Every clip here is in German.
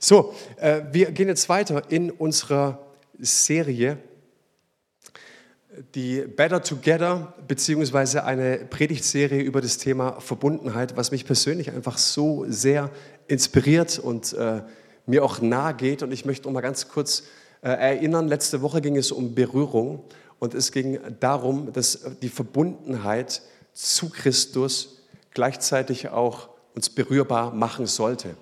So, äh, wir gehen jetzt weiter in unserer Serie, die Better Together, beziehungsweise eine Predigtserie über das Thema Verbundenheit, was mich persönlich einfach so sehr inspiriert und äh, mir auch nahe geht. Und ich möchte noch mal ganz kurz äh, erinnern, letzte Woche ging es um Berührung und es ging darum, dass die Verbundenheit zu Christus gleichzeitig auch uns berührbar machen sollte.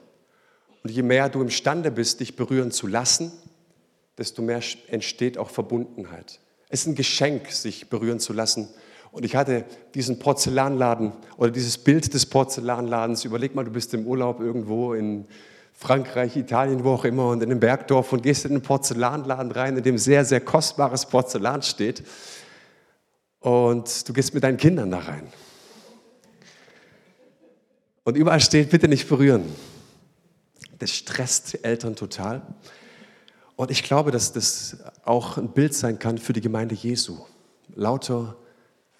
Und je mehr du imstande bist, dich berühren zu lassen, desto mehr entsteht auch Verbundenheit. Es ist ein Geschenk, sich berühren zu lassen. Und ich hatte diesen Porzellanladen oder dieses Bild des Porzellanladens. Überleg mal, du bist im Urlaub irgendwo in Frankreich, Italien, wo auch immer, und in einem Bergdorf und gehst in einen Porzellanladen rein, in dem sehr, sehr kostbares Porzellan steht. Und du gehst mit deinen Kindern da rein. Und überall steht, bitte nicht berühren. Das stresst Eltern total. Und ich glaube, dass das auch ein Bild sein kann für die Gemeinde Jesu. Lauter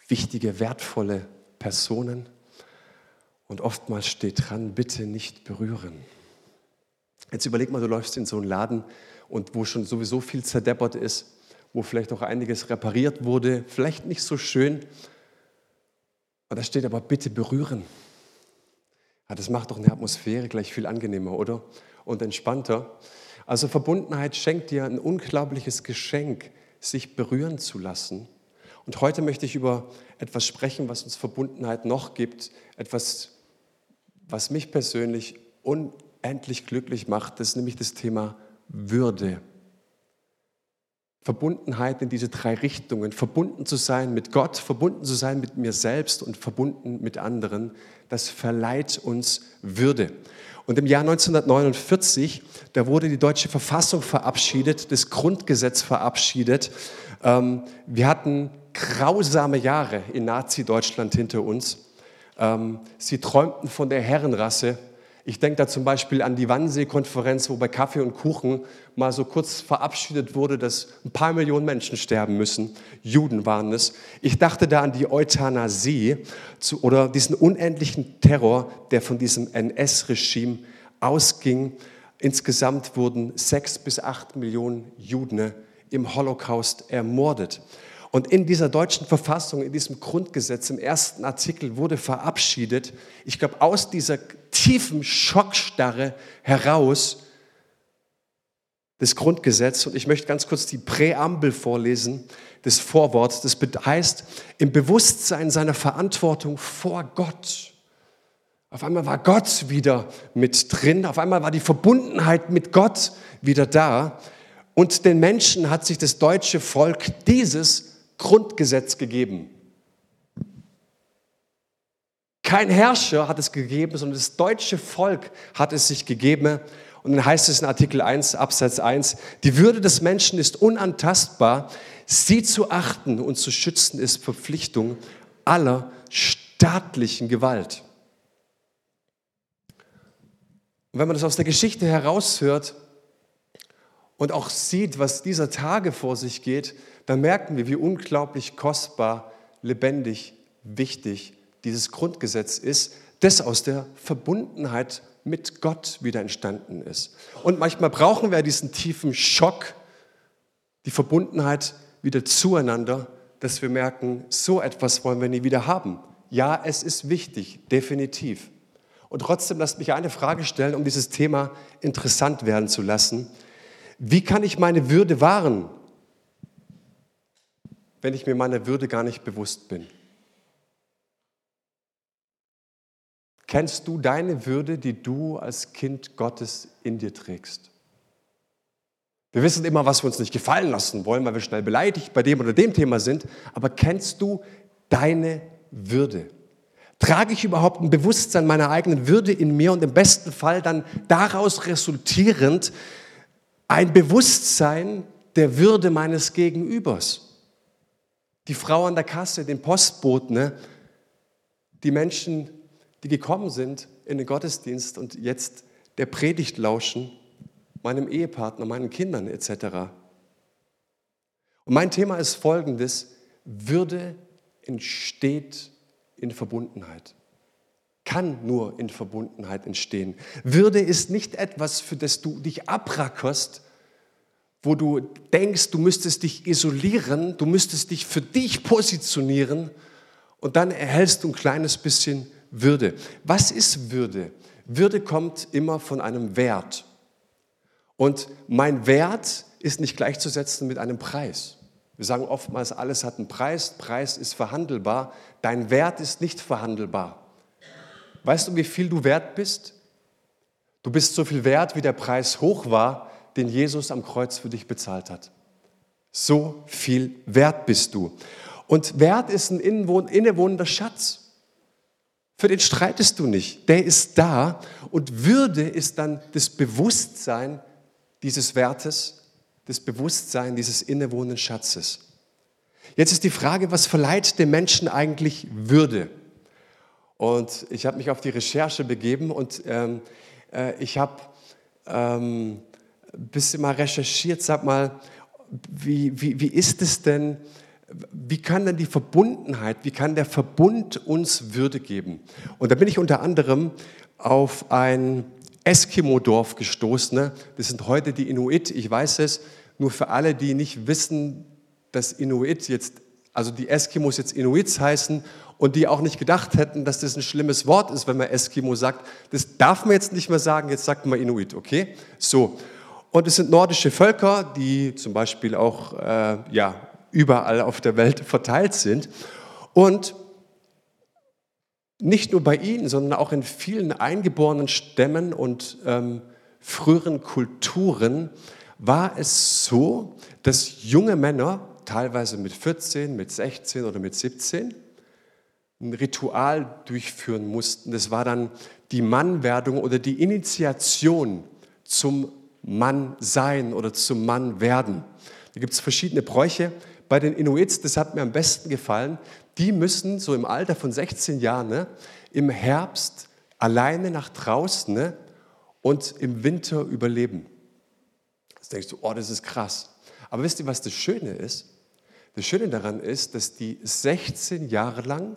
wichtige, wertvolle Personen. Und oftmals steht dran, bitte nicht berühren. Jetzt überleg mal, du läufst in so einen Laden und wo schon sowieso viel zerdeppert ist, wo vielleicht auch einiges repariert wurde, vielleicht nicht so schön. Und da steht aber, bitte berühren. Ja, das macht doch eine Atmosphäre gleich viel angenehmer, oder? Und entspannter. Also Verbundenheit schenkt dir ein unglaubliches Geschenk, sich berühren zu lassen. Und heute möchte ich über etwas sprechen, was uns Verbundenheit noch gibt. Etwas, was mich persönlich unendlich glücklich macht. Das ist nämlich das Thema Würde. Verbundenheit in diese drei Richtungen, verbunden zu sein mit Gott, verbunden zu sein mit mir selbst und verbunden mit anderen, das verleiht uns Würde. Und im Jahr 1949, da wurde die deutsche Verfassung verabschiedet, das Grundgesetz verabschiedet. Ähm, wir hatten grausame Jahre in Nazi-Deutschland hinter uns. Ähm, sie träumten von der Herrenrasse, ich denke da zum Beispiel an die Wannsee-Konferenz, wo bei Kaffee und Kuchen mal so kurz verabschiedet wurde, dass ein paar Millionen Menschen sterben müssen. Juden waren es. Ich dachte da an die Euthanasie oder diesen unendlichen Terror, der von diesem NS-Regime ausging. Insgesamt wurden sechs bis acht Millionen Juden im Holocaust ermordet. Und in dieser deutschen Verfassung, in diesem Grundgesetz, im ersten Artikel wurde verabschiedet, ich glaube, aus dieser tiefen Schockstarre heraus, das Grundgesetz, und ich möchte ganz kurz die Präambel vorlesen, des Vorworts, das heißt, im Bewusstsein seiner Verantwortung vor Gott. Auf einmal war Gott wieder mit drin, auf einmal war die Verbundenheit mit Gott wieder da. Und den Menschen hat sich das deutsche Volk dieses Grundgesetz gegeben. Kein Herrscher hat es gegeben, sondern das deutsche Volk hat es sich gegeben. Und dann heißt es in Artikel 1, Absatz 1, die Würde des Menschen ist unantastbar. Sie zu achten und zu schützen ist Verpflichtung aller staatlichen Gewalt. Und wenn man das aus der Geschichte heraushört und auch sieht, was dieser Tage vor sich geht, dann merken wir, wie unglaublich kostbar, lebendig, wichtig dieses Grundgesetz ist, das aus der Verbundenheit mit Gott wieder entstanden ist. Und manchmal brauchen wir diesen tiefen Schock, die Verbundenheit wieder zueinander, dass wir merken, so etwas wollen wir nie wieder haben. Ja, es ist wichtig, definitiv. Und trotzdem lasst mich eine Frage stellen, um dieses Thema interessant werden zu lassen. Wie kann ich meine Würde wahren? Wenn ich mir meiner Würde gar nicht bewusst bin? Kennst du deine Würde, die du als Kind Gottes in dir trägst? Wir wissen immer, was wir uns nicht gefallen lassen wollen, weil wir schnell beleidigt bei dem oder dem Thema sind. Aber kennst du deine Würde? Trage ich überhaupt ein Bewusstsein meiner eigenen Würde in mir und im besten Fall dann daraus resultierend ein Bewusstsein der Würde meines Gegenübers? Die Frau an der Kasse, den Postboten, ne? die Menschen, die gekommen sind in den Gottesdienst und jetzt der Predigt lauschen, meinem Ehepartner, meinen Kindern etc. Und mein Thema ist folgendes, Würde entsteht in Verbundenheit. kann nur in Verbundenheit entstehen. Würde ist nicht etwas, für das du dich abrackerst, wo du denkst, du müsstest dich isolieren, du müsstest dich für dich positionieren und dann erhältst du ein kleines bisschen Würde. Was ist Würde? Würde kommt immer von einem Wert. Und mein Wert ist nicht gleichzusetzen mit einem Preis. Wir sagen oftmals, alles hat einen Preis, Preis ist verhandelbar, dein Wert ist nicht verhandelbar. Weißt du, wie viel du wert bist? Du bist so viel wert, wie der Preis hoch war, den Jesus am Kreuz für dich bezahlt hat. So viel wert bist du. Und Wert ist ein innewohnender Schatz. Für den streitest du nicht. Der ist da. Und Würde ist dann das Bewusstsein dieses Wertes, das Bewusstsein dieses innewohnenden Schatzes. Jetzt ist die Frage, was verleiht dem Menschen eigentlich Würde? Und ich habe mich auf die Recherche begeben und ähm, äh, ich habe ähm, bisschen mal recherchiert, sag mal, wie, wie, wie ist es denn, wie kann denn die Verbundenheit, wie kann der Verbund uns Würde geben? Und da bin ich unter anderem auf ein Eskimo-Dorf gestoßen. Ne? Das sind heute die Inuit, ich weiß es, nur für alle, die nicht wissen, dass Inuit jetzt, also die Eskimos jetzt Inuits heißen und die auch nicht gedacht hätten, dass das ein schlimmes Wort ist, wenn man Eskimo sagt. Das darf man jetzt nicht mehr sagen, jetzt sagt man Inuit, okay? So. Und es sind nordische Völker, die zum Beispiel auch äh, ja, überall auf der Welt verteilt sind. Und nicht nur bei ihnen, sondern auch in vielen eingeborenen Stämmen und ähm, früheren Kulturen war es so, dass junge Männer, teilweise mit 14, mit 16 oder mit 17, ein Ritual durchführen mussten. Das war dann die Mannwerdung oder die Initiation zum Mannsein oder zum Mannwerden. Da gibt es verschiedene Bräuche. Bei den Inuits, das hat mir am besten gefallen, die müssen so im Alter von 16 Jahren ne, im Herbst alleine nach draußen ne, und im Winter überleben. Jetzt denkst du, oh, das ist krass. Aber wisst ihr, was das Schöne ist? Das Schöne daran ist, dass die 16 Jahre lang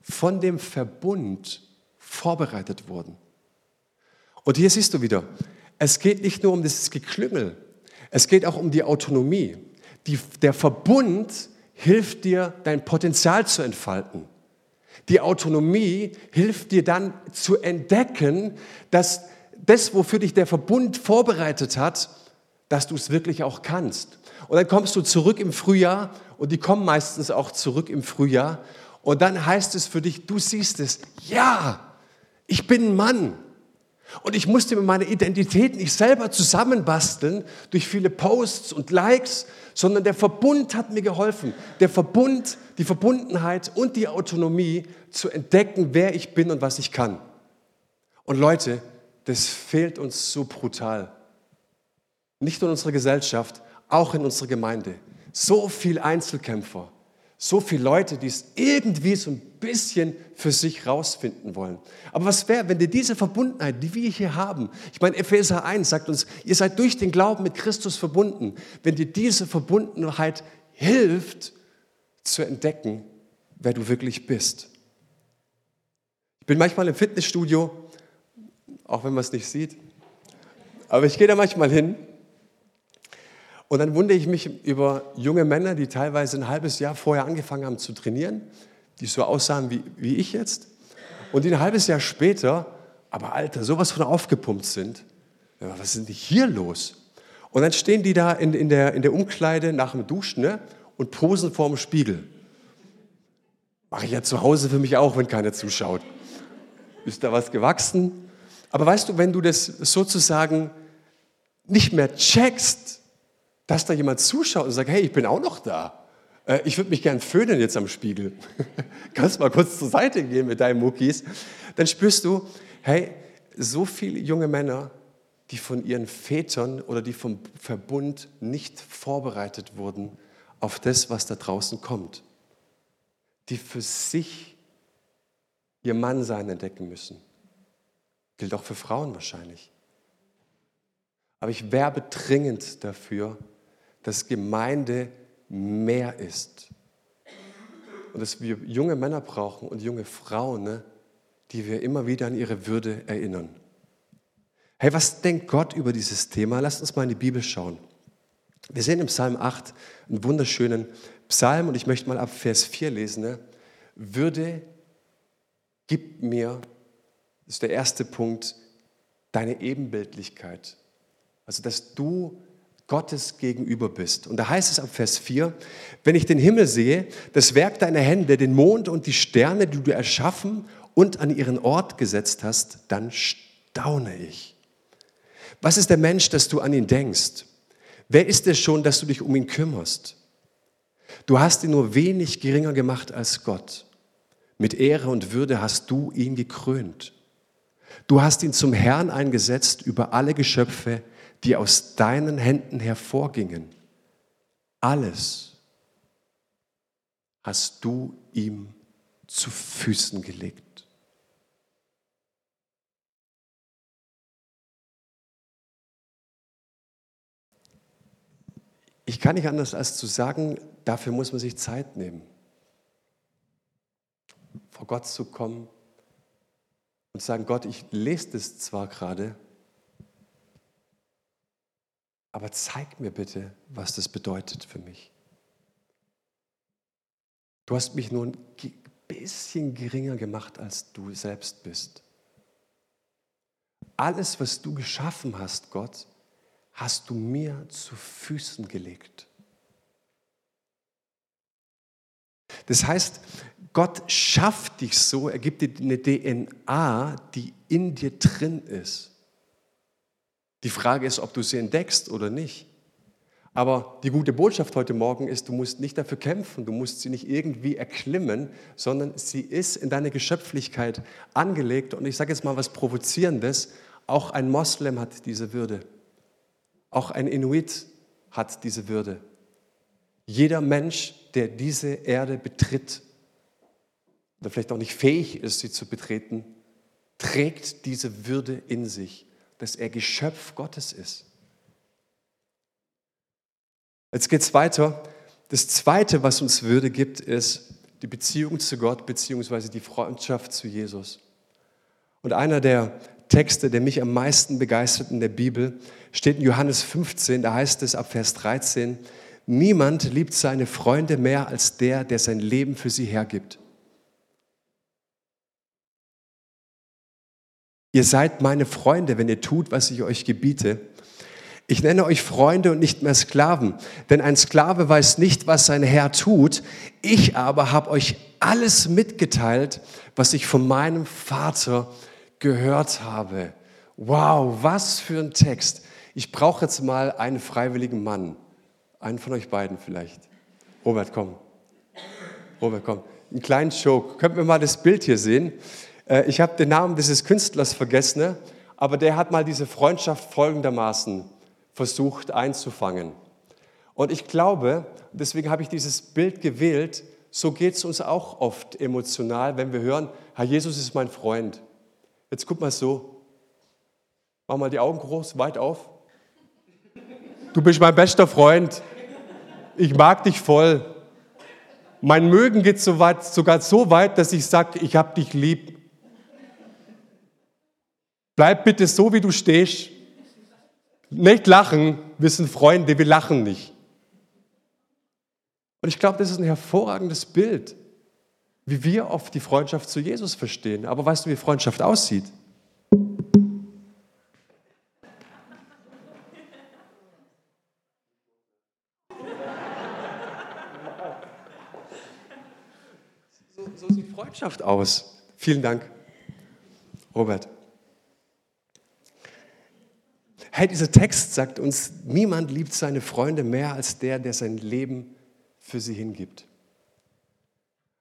von dem Verbund vorbereitet wurden. Und hier siehst du wieder, es geht nicht nur um das Geklüngel, es geht auch um die Autonomie. Die, der Verbund hilft dir, dein Potenzial zu entfalten. Die Autonomie hilft dir dann zu entdecken, dass das, wofür dich der Verbund vorbereitet hat, dass du es wirklich auch kannst. Und dann kommst du zurück im Frühjahr und die kommen meistens auch zurück im Frühjahr und dann heißt es für dich, du siehst es, ja, ich bin ein Mann. Und ich musste mir meine Identität nicht selber zusammenbasteln durch viele Posts und Likes, sondern der Verbund hat mir geholfen. Der Verbund, die Verbundenheit und die Autonomie zu entdecken, wer ich bin und was ich kann. Und Leute, das fehlt uns so brutal. Nicht nur in unserer Gesellschaft, auch in unserer Gemeinde. So viel Einzelkämpfer, so viele Leute, die es irgendwie so ein bisschen für sich rausfinden wollen. Aber was wäre, wenn dir diese Verbundenheit, die wir hier haben, ich meine, Epheser 1 sagt uns, ihr seid durch den Glauben mit Christus verbunden, wenn dir diese Verbundenheit hilft, zu entdecken, wer du wirklich bist. Ich bin manchmal im Fitnessstudio, auch wenn man es nicht sieht, aber ich gehe da manchmal hin und dann wundere ich mich über junge Männer, die teilweise ein halbes Jahr vorher angefangen haben zu trainieren, die so aussahen wie, wie ich jetzt, und die ein halbes Jahr später, aber Alter, sowas von aufgepumpt sind. Ja, was ist denn hier los? Und dann stehen die da in, in, der, in der Umkleide nach dem Duschen ne, und posen vorm Spiegel. Mache ich ja zu Hause für mich auch, wenn keiner zuschaut. Ist da was gewachsen? Aber weißt du, wenn du das sozusagen nicht mehr checkst, dass da jemand zuschaut und sagt, hey, ich bin auch noch da. Äh, ich würde mich gern föhnen jetzt am Spiegel. Kannst mal kurz zur Seite gehen mit deinen Muckis. Dann spürst du, hey, so viele junge Männer, die von ihren Vätern oder die vom Verbund nicht vorbereitet wurden auf das, was da draußen kommt. Die für sich ihr Mannsein entdecken müssen. Gilt auch für Frauen wahrscheinlich. Aber ich werbe dringend dafür, dass Gemeinde mehr ist. Und dass wir junge Männer brauchen und junge Frauen, ne, die wir immer wieder an ihre Würde erinnern. Hey, was denkt Gott über dieses Thema? Lasst uns mal in die Bibel schauen. Wir sehen im Psalm 8 einen wunderschönen Psalm und ich möchte mal ab Vers 4 lesen. Ne? Würde gibt mir, das ist der erste Punkt, deine Ebenbildlichkeit. Also, dass du Gottes gegenüber bist. Und da heißt es ab Vers 4, wenn ich den Himmel sehe, das Werk deiner Hände, den Mond und die Sterne, die du erschaffen und an ihren Ort gesetzt hast, dann staune ich. Was ist der Mensch, dass du an ihn denkst? Wer ist es schon, dass du dich um ihn kümmerst? Du hast ihn nur wenig geringer gemacht als Gott. Mit Ehre und Würde hast du ihn gekrönt. Du hast ihn zum Herrn eingesetzt über alle Geschöpfe, die aus deinen Händen hervorgingen. Alles hast du ihm zu Füßen gelegt. Ich kann nicht anders als zu sagen, dafür muss man sich Zeit nehmen, vor Gott zu kommen und sagen, Gott, ich lese das zwar gerade, aber zeig mir bitte, was das bedeutet für mich. Du hast mich nur ein bisschen geringer gemacht, als du selbst bist. Alles, was du geschaffen hast, Gott, hast du mir zu Füßen gelegt. Das heißt, Gott schafft dich so, er gibt dir eine DNA, die in dir drin ist. Die Frage ist, ob du sie entdeckst oder nicht. Aber die gute Botschaft heute Morgen ist, du musst nicht dafür kämpfen, du musst sie nicht irgendwie erklimmen, sondern sie ist in deine Geschöpflichkeit angelegt. Und ich sage jetzt mal was Provozierendes, auch ein Moslem hat diese Würde. Auch ein Inuit hat diese Würde. Jeder Mensch, der diese Erde betritt, oder vielleicht auch nicht fähig ist, sie zu betreten, trägt diese Würde in sich dass er Geschöpf Gottes ist. Jetzt geht es weiter. Das Zweite, was uns Würde gibt, ist die Beziehung zu Gott beziehungsweise die Freundschaft zu Jesus. Und einer der Texte, der mich am meisten begeistert in der Bibel, steht in Johannes 15, da heißt es ab Vers 13, niemand liebt seine Freunde mehr als der, der sein Leben für sie hergibt. Ihr seid meine Freunde, wenn ihr tut, was ich euch gebiete. Ich nenne euch Freunde und nicht mehr Sklaven, denn ein Sklave weiß nicht, was sein Herr tut. Ich aber habe euch alles mitgeteilt, was ich von meinem Vater gehört habe. Wow, was für ein Text. Ich brauche jetzt mal einen freiwilligen Mann. Einen von euch beiden vielleicht. Robert, komm. Robert, komm. Einen kleinen Joke. Könnten wir mal das Bild hier sehen? Äh, ich habe den Namen dieses Künstlers vergessen, aber der hat mal diese Freundschaft folgendermaßen versucht einzufangen. Und ich glaube, deswegen habe ich dieses Bild gewählt, so geht es uns auch oft emotional, wenn wir hören, Herr Jesus ist mein Freund. Jetzt guck mal so, mach mal die Augen groß, weit auf. Du bist mein bester Freund. Ich mag dich voll. Mein Mögen geht so weit, sogar so weit, dass ich sage, ich habe dich lieb. Bleib bitte so, wie du stehst. Nicht lachen, wir sind Freunde, wir lachen nicht. Und ich glaube, das ist ein hervorragendes Bild, wie wir oft die Freundschaft zu Jesus verstehen. Aber weißt du, wie Freundschaft aussieht? So, so sieht Freundschaft aus. Vielen Dank, Robert. Hey, dieser Text sagt uns, niemand liebt seine Freunde mehr als der, der sein Leben für sie hingibt.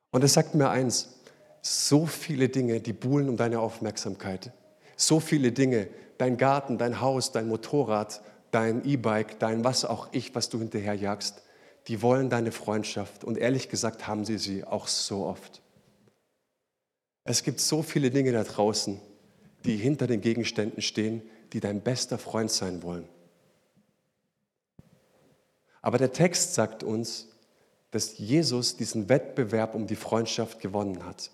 Und es sagt mir eins, so viele Dinge, die buhlen um deine Aufmerksamkeit. So viele Dinge, dein Garten, dein Haus, dein Motorrad, dein E-Bike, dein was auch ich, was du hinterherjagst, die wollen deine Freundschaft. Und ehrlich gesagt haben sie sie auch so oft. Es gibt so viele Dinge da draußen, die hinter den Gegenständen stehen, die dein bester Freund sein wollen. Aber der Text sagt uns, dass Jesus diesen Wettbewerb um die Freundschaft gewonnen hat.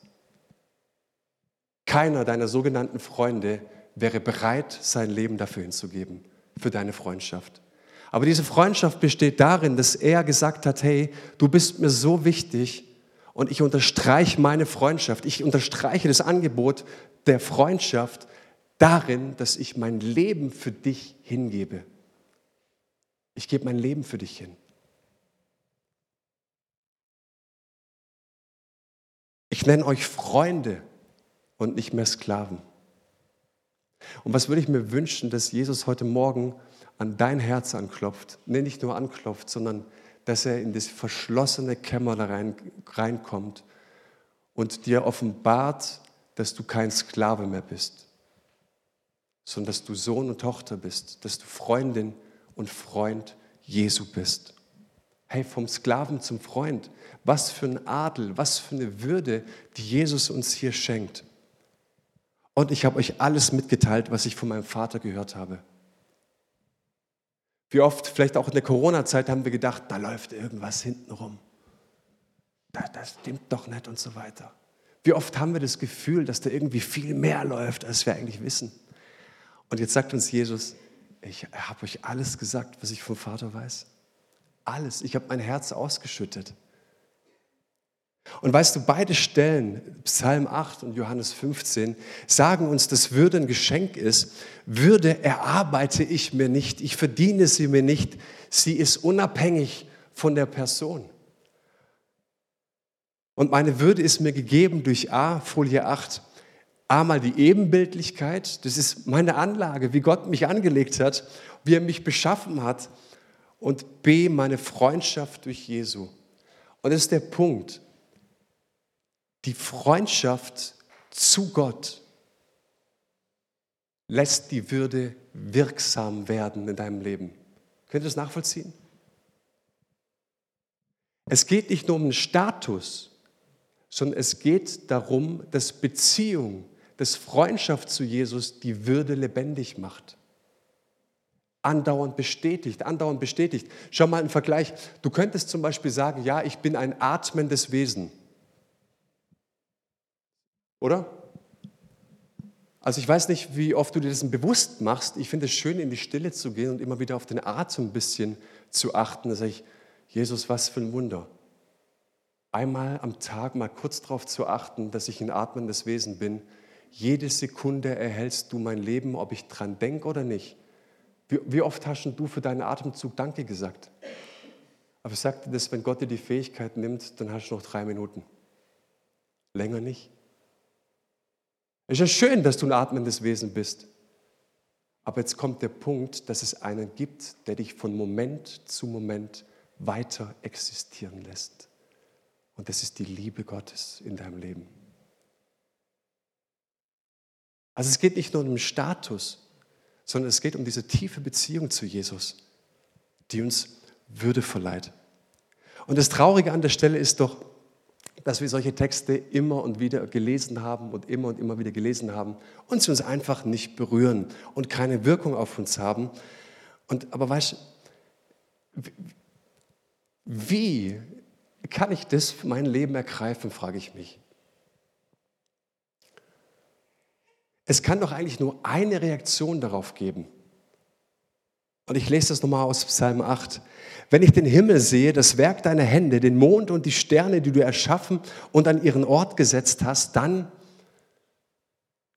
Keiner deiner sogenannten Freunde wäre bereit, sein Leben dafür hinzugeben, für deine Freundschaft. Aber diese Freundschaft besteht darin, dass er gesagt hat, hey, du bist mir so wichtig und ich unterstreiche meine Freundschaft. Ich unterstreiche das Angebot der Freundschaft darin, dass ich mein Leben für dich hingebe. Ich gebe mein Leben für dich hin. Ich nenne euch Freunde und nicht mehr Sklaven. Und was würde ich mir wünschen, dass Jesus heute Morgen an dein Herz anklopft? Nee, nicht nur anklopft, sondern dass er in das verschlossene Kämmer da rein, reinkommt und dir offenbart, dass du kein Sklave mehr bist, sondern dass du Sohn und Tochter bist, dass du Freundin und Freund Jesu bist. Hey, vom Sklaven zum Freund. Was für ein Adel, was für eine Würde, die Jesus uns hier schenkt. Und ich habe euch alles mitgeteilt, was ich von meinem Vater gehört habe. Wie oft, vielleicht auch in der Corona-Zeit, haben wir gedacht, da läuft irgendwas hinten rum. Das, das stimmt doch nicht und so weiter. Wie oft haben wir das Gefühl, dass da irgendwie viel mehr läuft, als wir eigentlich wissen. Und jetzt sagt uns Jesus, ich habe euch alles gesagt, was ich vom Vater weiß. Alles. Ich habe mein Herz ausgeschüttet. Und weißt du, beide Stellen, Psalm 8 und Johannes 15, sagen uns, dass Würde ein Geschenk ist. Würde erarbeite ich mir nicht, ich verdiene sie mir nicht. Sie ist unabhängig von der Person. Und meine Würde ist mir gegeben durch A, Folie 8, einmal die Ebenbildlichkeit, das ist meine Anlage, wie Gott mich angelegt hat, wie er mich beschaffen hat. Und B, meine Freundschaft durch Jesu. Und das ist der Punkt die Freundschaft zu Gott lässt die Würde wirksam werden in deinem Leben. Könnt ihr das nachvollziehen? Es geht nicht nur um den Status, sondern es geht darum, dass Beziehung, dass Freundschaft zu Jesus die Würde lebendig macht. Andauernd bestätigt, andauernd bestätigt. Schau mal einen Vergleich. Du könntest zum Beispiel sagen, ja, ich bin ein atmendes Wesen. Oder? Also ich weiß nicht, wie oft du dir das bewusst machst. Ich finde es schön, in die Stille zu gehen und immer wieder auf den Atem ein bisschen zu achten. Da sage ich, Jesus, was für ein Wunder. Einmal am Tag mal kurz darauf zu achten, dass ich ein atmendes Wesen bin. Jede Sekunde erhältst du mein Leben, ob ich dran denke oder nicht. Wie, wie oft hast du für deinen Atemzug Danke gesagt? Aber ich sagte das, wenn Gott dir die Fähigkeit nimmt, dann hast du noch drei Minuten. Länger nicht. Es ist ja schön, dass du ein atmendes Wesen bist. Aber jetzt kommt der Punkt, dass es einen gibt, der dich von Moment zu Moment weiter existieren lässt. Und das ist die Liebe Gottes in deinem Leben. Also es geht nicht nur um Status, sondern es geht um diese tiefe Beziehung zu Jesus, die uns Würde verleiht. Und das Traurige an der Stelle ist doch, dass wir solche Texte immer und wieder gelesen haben und immer und immer wieder gelesen haben und sie uns einfach nicht berühren und keine Wirkung auf uns haben. Und, aber weißt du, wie kann ich das für mein Leben ergreifen, frage ich mich. Es kann doch eigentlich nur eine Reaktion darauf geben. Und ich lese das nochmal aus Psalm 8. Wenn ich den Himmel sehe, das Werk deiner Hände, den Mond und die Sterne, die du erschaffen und an ihren Ort gesetzt hast, dann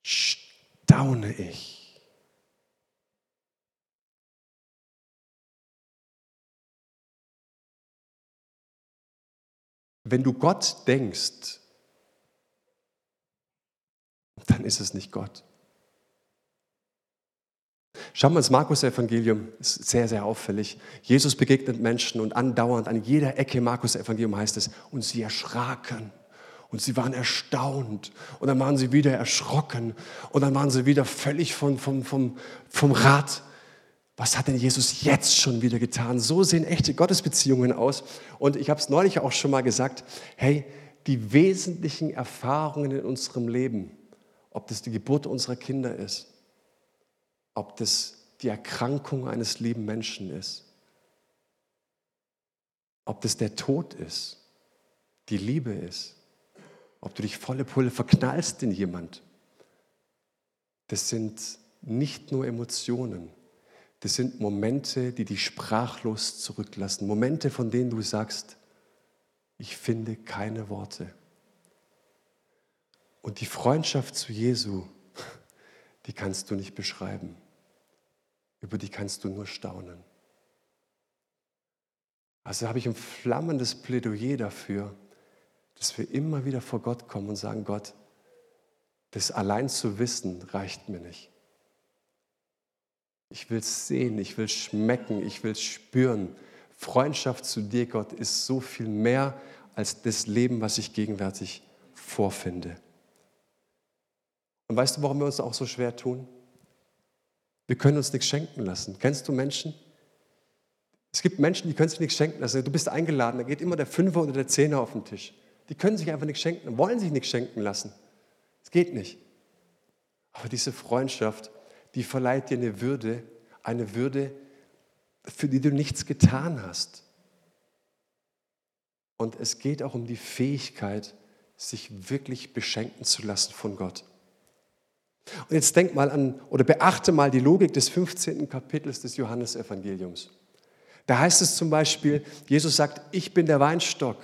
staune ich. Wenn du Gott denkst, dann ist es nicht Gott. Schauen wir uns Markus-Evangelium, ist sehr, sehr auffällig. Jesus begegnet Menschen und andauernd an jeder Ecke Markus-Evangelium heißt es, und sie erschraken. Und sie waren erstaunt. Und dann waren sie wieder erschrocken. Und dann waren sie wieder völlig vom, vom, vom, vom Rad. Was hat denn Jesus jetzt schon wieder getan? So sehen echte Gottesbeziehungen aus. Und ich habe es neulich auch schon mal gesagt, hey, die wesentlichen Erfahrungen in unserem Leben, ob das die Geburt unserer Kinder ist, ob das die Erkrankung eines lieben Menschen ist, ob das der Tod ist, die Liebe ist, ob du dich volle Pulle verknallst in jemand, das sind nicht nur Emotionen, das sind Momente, die dich sprachlos zurücklassen, Momente, von denen du sagst, ich finde keine Worte. Und die Freundschaft zu Jesu, die kannst du nicht beschreiben, über die kannst du nur staunen. Also habe ich ein flammendes Plädoyer dafür, dass wir immer wieder vor Gott kommen und sagen, Gott, das allein zu wissen reicht mir nicht. Ich will es sehen, ich will schmecken, ich will spüren. Freundschaft zu dir, Gott, ist so viel mehr als das Leben, was ich gegenwärtig vorfinde. Und weißt du, warum wir uns auch so schwer tun? Wir können uns nichts schenken lassen. Kennst du Menschen? Es gibt Menschen, die können sich nichts schenken lassen. Du bist eingeladen, da geht immer der Fünfer oder der Zehner auf den Tisch. Die können sich einfach nichts schenken, wollen sich nichts schenken lassen. Es geht nicht. Aber diese Freundschaft, die verleiht dir eine Würde, eine Würde, für die du nichts getan hast. Und es geht auch um die Fähigkeit, sich wirklich beschenken zu lassen von Gott. Und jetzt denk mal an oder beachte mal die Logik des 15. Kapitels des Johannesevangeliums. Da heißt es zum Beispiel, Jesus sagt, ich bin der Weinstock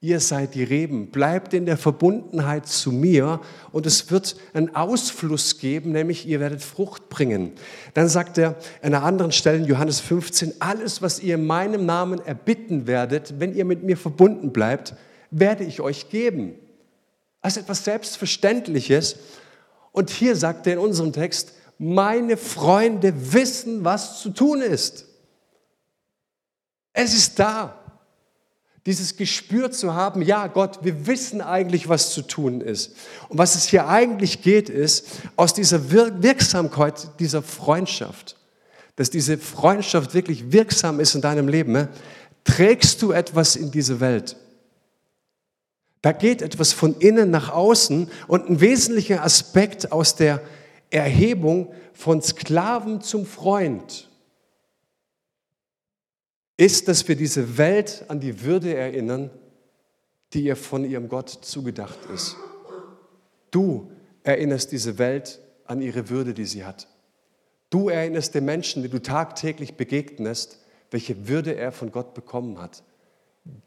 Ihr seid die Reben, bleibt in der Verbundenheit zu mir und es wird einen Ausfluss geben, nämlich ihr werdet Frucht bringen. Dann sagt er an einer anderen Stelle in Johannes 15, alles, was ihr in meinem Namen erbitten werdet, wenn ihr mit mir verbunden bleibt, werde ich euch geben. Also etwas Selbstverständliches. Und hier sagt er in unserem Text, meine Freunde wissen, was zu tun ist. Es ist da dieses Gespür zu haben, ja Gott, wir wissen eigentlich, was zu tun ist. Und was es hier eigentlich geht, ist aus dieser Wirksamkeit dieser Freundschaft, dass diese Freundschaft wirklich wirksam ist in deinem Leben, ne? trägst du etwas in diese Welt. Da geht etwas von innen nach außen und ein wesentlicher Aspekt aus der Erhebung von Sklaven zum Freund ist, dass wir diese Welt an die Würde erinnern, die ihr von ihrem Gott zugedacht ist. Du erinnerst diese Welt an ihre Würde, die sie hat. Du erinnerst den Menschen, die du tagtäglich begegnest, welche Würde er von Gott bekommen hat.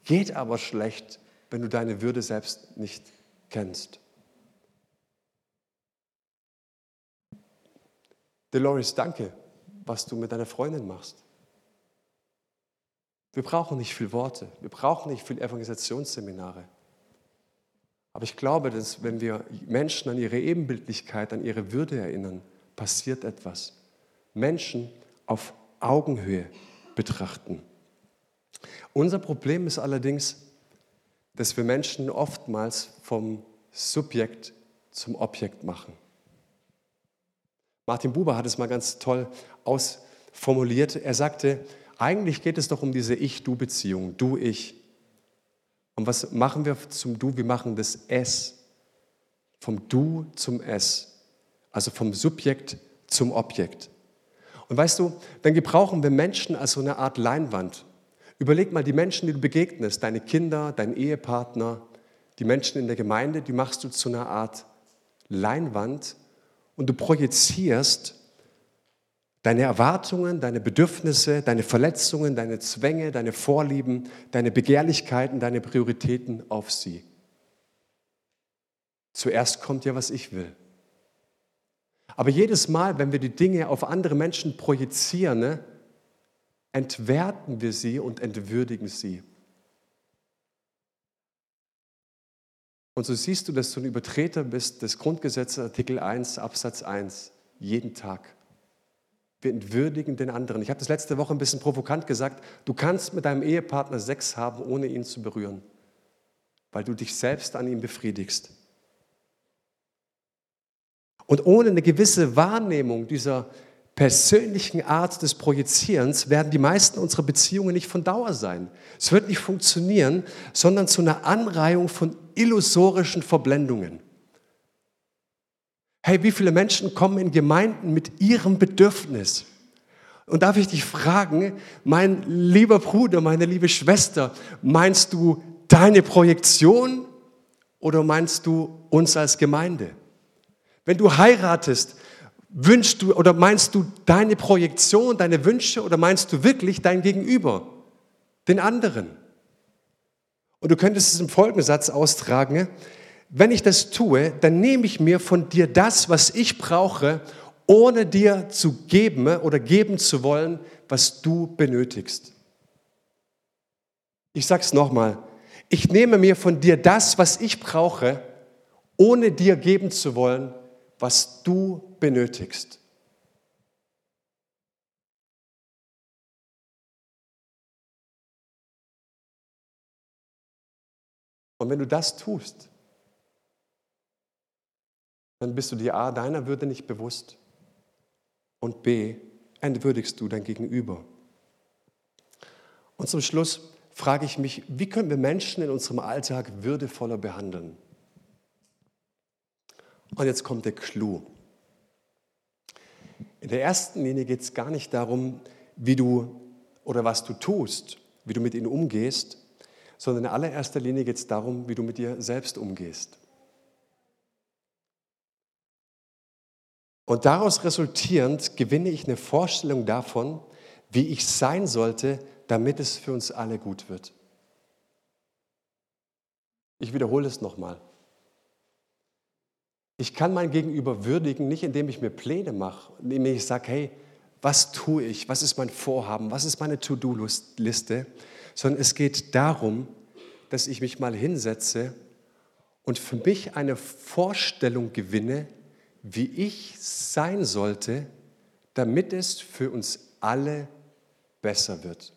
Geht aber schlecht, wenn du deine Würde selbst nicht kennst. Dolores, danke, was du mit deiner Freundin machst. Wir brauchen nicht viel Worte, wir brauchen nicht viel Evangelisationsseminare. Aber ich glaube, dass wenn wir Menschen an ihre Ebenbildlichkeit, an ihre Würde erinnern, passiert etwas. Menschen auf Augenhöhe betrachten. Unser Problem ist allerdings, dass wir Menschen oftmals vom Subjekt zum Objekt machen. Martin Buber hat es mal ganz toll ausformuliert. Er sagte, eigentlich geht es doch um diese Ich-Du-Beziehung, du-Ich. Und was machen wir zum Du? Wir machen das Es. Vom Du zum Es. Also vom Subjekt zum Objekt. Und weißt du, dann gebrauchen wir Menschen als so eine Art Leinwand. Überleg mal, die Menschen, die du begegnest, deine Kinder, dein Ehepartner, die Menschen in der Gemeinde, die machst du zu einer Art Leinwand und du projizierst Deine Erwartungen, deine Bedürfnisse, deine Verletzungen, deine Zwänge, deine Vorlieben, deine Begehrlichkeiten, deine Prioritäten auf sie. Zuerst kommt ja, was ich will. Aber jedes Mal, wenn wir die Dinge auf andere Menschen projizieren, ne, entwerten wir sie und entwürdigen sie. Und so siehst du, dass du ein Übertreter bist des Grundgesetzes Artikel 1 Absatz 1 jeden Tag. Wir entwürdigen den anderen. Ich habe das letzte Woche ein bisschen provokant gesagt, du kannst mit deinem Ehepartner Sex haben, ohne ihn zu berühren, weil du dich selbst an ihm befriedigst. Und ohne eine gewisse Wahrnehmung dieser persönlichen Art des Projizierens werden die meisten unserer Beziehungen nicht von Dauer sein. Es wird nicht funktionieren, sondern zu einer Anreihung von illusorischen Verblendungen. Hey, wie viele Menschen kommen in Gemeinden mit ihrem Bedürfnis? Und darf ich dich fragen, mein lieber Bruder, meine liebe Schwester, meinst du deine Projektion oder meinst du uns als Gemeinde? Wenn du heiratest, wünschst du oder meinst du deine Projektion, deine Wünsche oder meinst du wirklich dein Gegenüber, den anderen? Und du könntest es im Folgensatz austragen, wenn ich das tue, dann nehme ich mir von dir das, was ich brauche, ohne dir zu geben oder geben zu wollen, was du benötigst. Ich sage es nochmal, ich nehme mir von dir das, was ich brauche, ohne dir geben zu wollen, was du benötigst. Und wenn du das tust, dann bist du dir A, deiner Würde nicht bewusst und B, entwürdigst du dein Gegenüber. Und zum Schluss frage ich mich, wie können wir Menschen in unserem Alltag würdevoller behandeln? Und jetzt kommt der Clou. In der ersten Linie geht es gar nicht darum, wie du oder was du tust, wie du mit ihnen umgehst, sondern in allererster Linie geht es darum, wie du mit dir selbst umgehst. Und daraus resultierend gewinne ich eine Vorstellung davon, wie ich sein sollte, damit es für uns alle gut wird. Ich wiederhole es nochmal. Ich kann mein Gegenüber würdigen, nicht indem ich mir Pläne mache, indem ich sage, hey, was tue ich, was ist mein Vorhaben, was ist meine To-Do-Liste, sondern es geht darum, dass ich mich mal hinsetze und für mich eine Vorstellung gewinne, wie ich sein sollte, damit es für uns alle besser wird.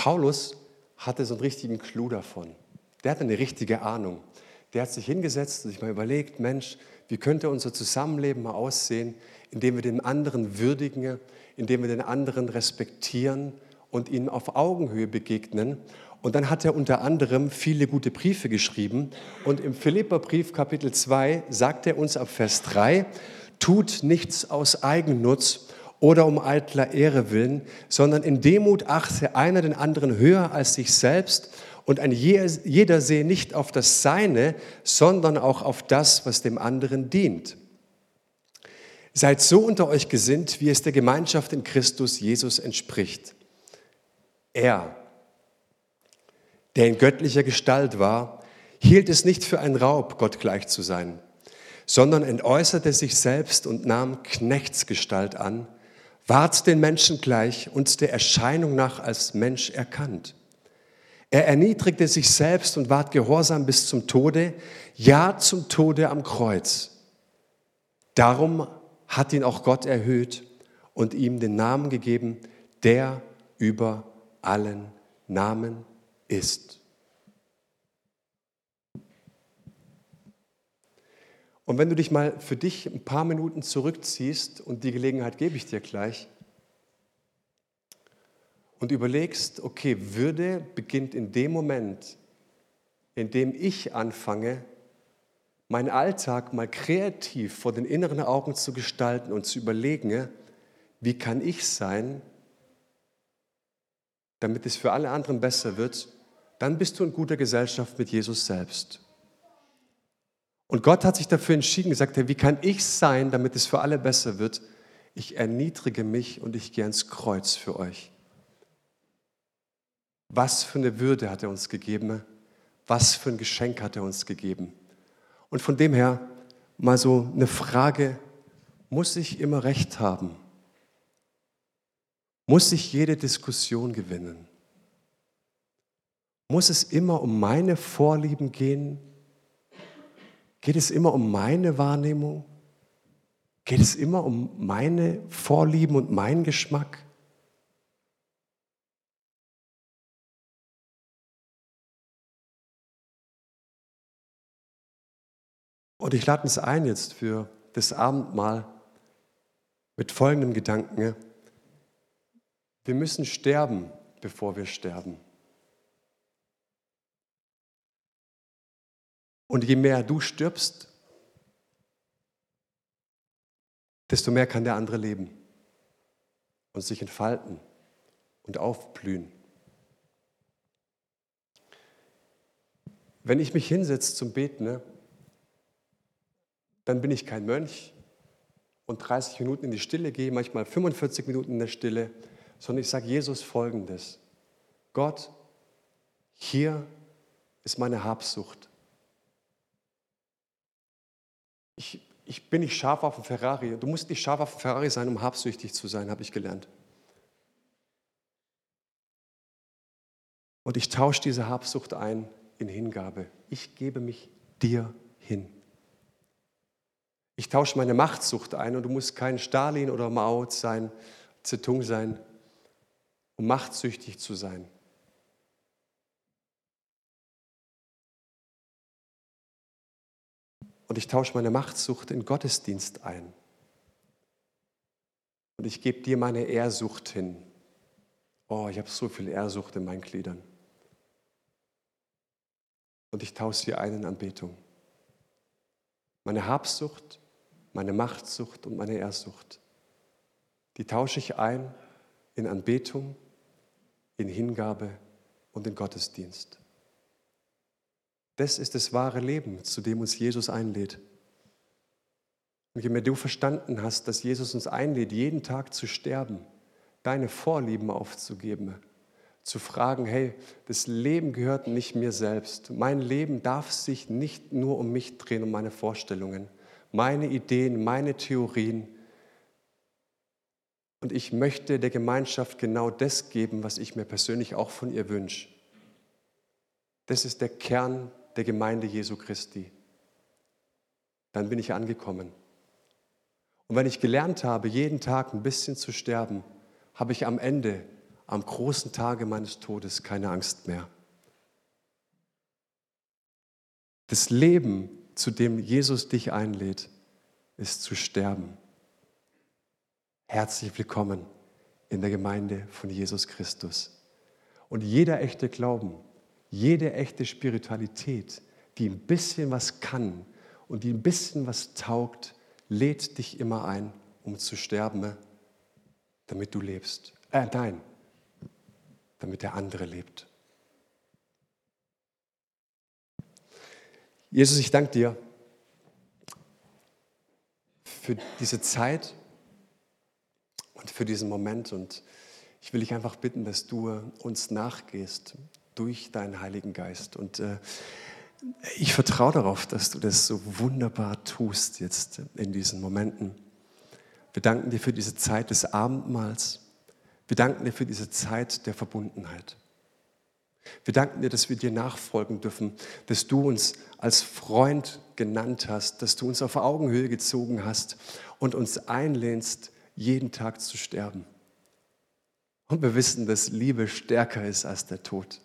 Paulus hatte so einen richtigen Clou davon. Der hatte eine richtige Ahnung. Der hat sich hingesetzt und sich mal überlegt, Mensch, wie könnte unser Zusammenleben mal aussehen, indem wir den anderen würdigen, indem wir den anderen respektieren und ihnen auf Augenhöhe begegnen. Und dann hat er unter anderem viele gute Briefe geschrieben. Und im Philipperbrief Kapitel 2 sagt er uns ab Vers 3, tut nichts aus Eigennutz oder um eitler Ehre willen, sondern in Demut achte einer den anderen höher als sich selbst und ein jeder sehe nicht auf das Seine, sondern auch auf das, was dem anderen dient. Seid so unter euch gesinnt, wie es der Gemeinschaft in Christus Jesus entspricht. Er, der in göttlicher Gestalt war, hielt es nicht für ein Raub, Gott gleich zu sein, sondern entäußerte sich selbst und nahm Knechtsgestalt an, ward den Menschen gleich und der Erscheinung nach als Mensch erkannt. Er erniedrigte sich selbst und ward gehorsam bis zum Tode, ja zum Tode am Kreuz. Darum hat ihn auch Gott erhöht und ihm den Namen gegeben, der über allen Namen ist. Und wenn du dich mal für dich ein paar Minuten zurückziehst, und die Gelegenheit gebe ich dir gleich, und überlegst, okay, Würde beginnt in dem Moment, in dem ich anfange, meinen Alltag mal kreativ vor den inneren Augen zu gestalten und zu überlegen, wie kann ich sein, damit es für alle anderen besser wird, dann bist du in guter Gesellschaft mit Jesus selbst. Und Gott hat sich dafür entschieden, gesagt, hey, wie kann ich sein, damit es für alle besser wird? Ich erniedrige mich und ich gehe ans Kreuz für euch. Was für eine Würde hat er uns gegeben? Was für ein Geschenk hat er uns gegeben? Und von dem her mal so eine Frage, muss ich immer recht haben? Muss ich jede Diskussion gewinnen? Muss es immer um meine Vorlieben gehen? Geht es immer um meine Wahrnehmung? Geht es immer um meine Vorlieben und meinen Geschmack? Und ich lade uns ein jetzt für das Abendmahl mit folgendem Gedanken. Wir müssen sterben, bevor wir sterben. Und je mehr du stirbst, desto mehr kann der andere leben und sich entfalten und aufblühen. Wenn ich mich hinsetze zum Beten, ne, dann bin ich kein Mönch und 30 Minuten in die Stille gehe, manchmal 45 Minuten in der Stille, sondern ich sage Jesus folgendes. Gott, hier ist meine Habsucht. Ich, ich bin nicht scharf auf dem Ferrari. Du musst nicht scharf auf dem Ferrari sein, um habsüchtig zu sein, habe ich gelernt. Und ich tausche diese Habsucht ein in Hingabe. Ich gebe mich dir hin. Ich tausche meine Machtsucht ein und du musst kein Stalin oder Mao sein, Zedong sein, um machtsüchtig zu sein. Und ich tausche meine Machtsucht in Gottesdienst ein. Und ich gebe dir meine Ehrsucht hin. Oh, ich habe so viel Ehrsucht in meinen Gliedern. Und ich tausche sie ein in Anbetung. Meine Habsucht, meine Machtsucht und meine Ehrsucht, die tausche ich ein in Anbetung, in Hingabe und in Gottesdienst. Das ist das wahre Leben, zu dem uns Jesus einlädt. Und je mehr du verstanden hast, dass Jesus uns einlädt, jeden Tag zu sterben, deine Vorlieben aufzugeben, zu fragen, hey, das Leben gehört nicht mir selbst. Mein Leben darf sich nicht nur um mich drehen, um meine Vorstellungen, meine Ideen, meine Theorien. Und ich möchte der Gemeinschaft genau das geben, was ich mir persönlich auch von ihr wünsche. Das ist der Kern der Gemeinde Jesu Christi. Dann bin ich angekommen. Und wenn ich gelernt habe, jeden Tag ein bisschen zu sterben, habe ich am Ende, am großen Tage meines Todes, keine Angst mehr. Das Leben, zu dem Jesus dich einlädt, ist zu sterben. Herzlich willkommen in der Gemeinde von Jesus Christus. Und jeder echte Glauben, jede echte Spiritualität, die ein bisschen was kann und die ein bisschen was taugt, lädt dich immer ein, um zu sterben, damit du lebst. Äh, nein, damit der andere lebt. Jesus, ich danke dir für diese Zeit und für diesen Moment und ich will dich einfach bitten, dass du uns nachgehst, durch deinen Heiligen Geist. Und äh, ich vertraue darauf, dass du das so wunderbar tust jetzt in diesen Momenten. Wir danken dir für diese Zeit des Abendmahls. Wir danken dir für diese Zeit der Verbundenheit. Wir danken dir, dass wir dir nachfolgen dürfen, dass du uns als Freund genannt hast, dass du uns auf Augenhöhe gezogen hast und uns einlehnst, jeden Tag zu sterben. Und wir wissen, dass Liebe stärker ist als der Tod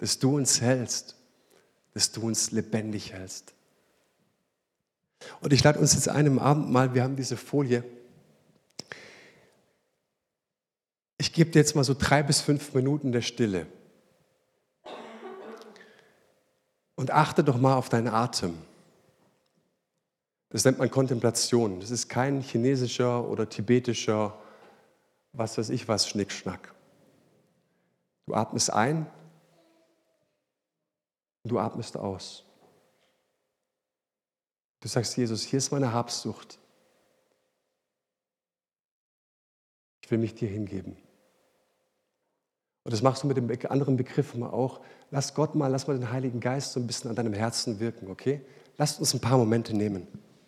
dass du uns hältst, dass du uns lebendig hältst. Und ich lade uns jetzt einem Abend mal, wir haben diese Folie. Ich gebe dir jetzt mal so drei bis fünf Minuten der Stille. Und achte doch mal auf deinen Atem. Das nennt man Kontemplation. Das ist kein chinesischer oder tibetischer, was weiß ich was, Schnickschnack. Du atmest ein und du atmest aus. Du sagst, Jesus, hier ist meine Habsucht. Ich will mich dir hingeben. Und das machst du mit dem anderen Begriff mal auch. Lass Gott mal, lass mal den Heiligen Geist so ein bisschen an deinem Herzen wirken, okay? Lass uns ein paar Momente nehmen.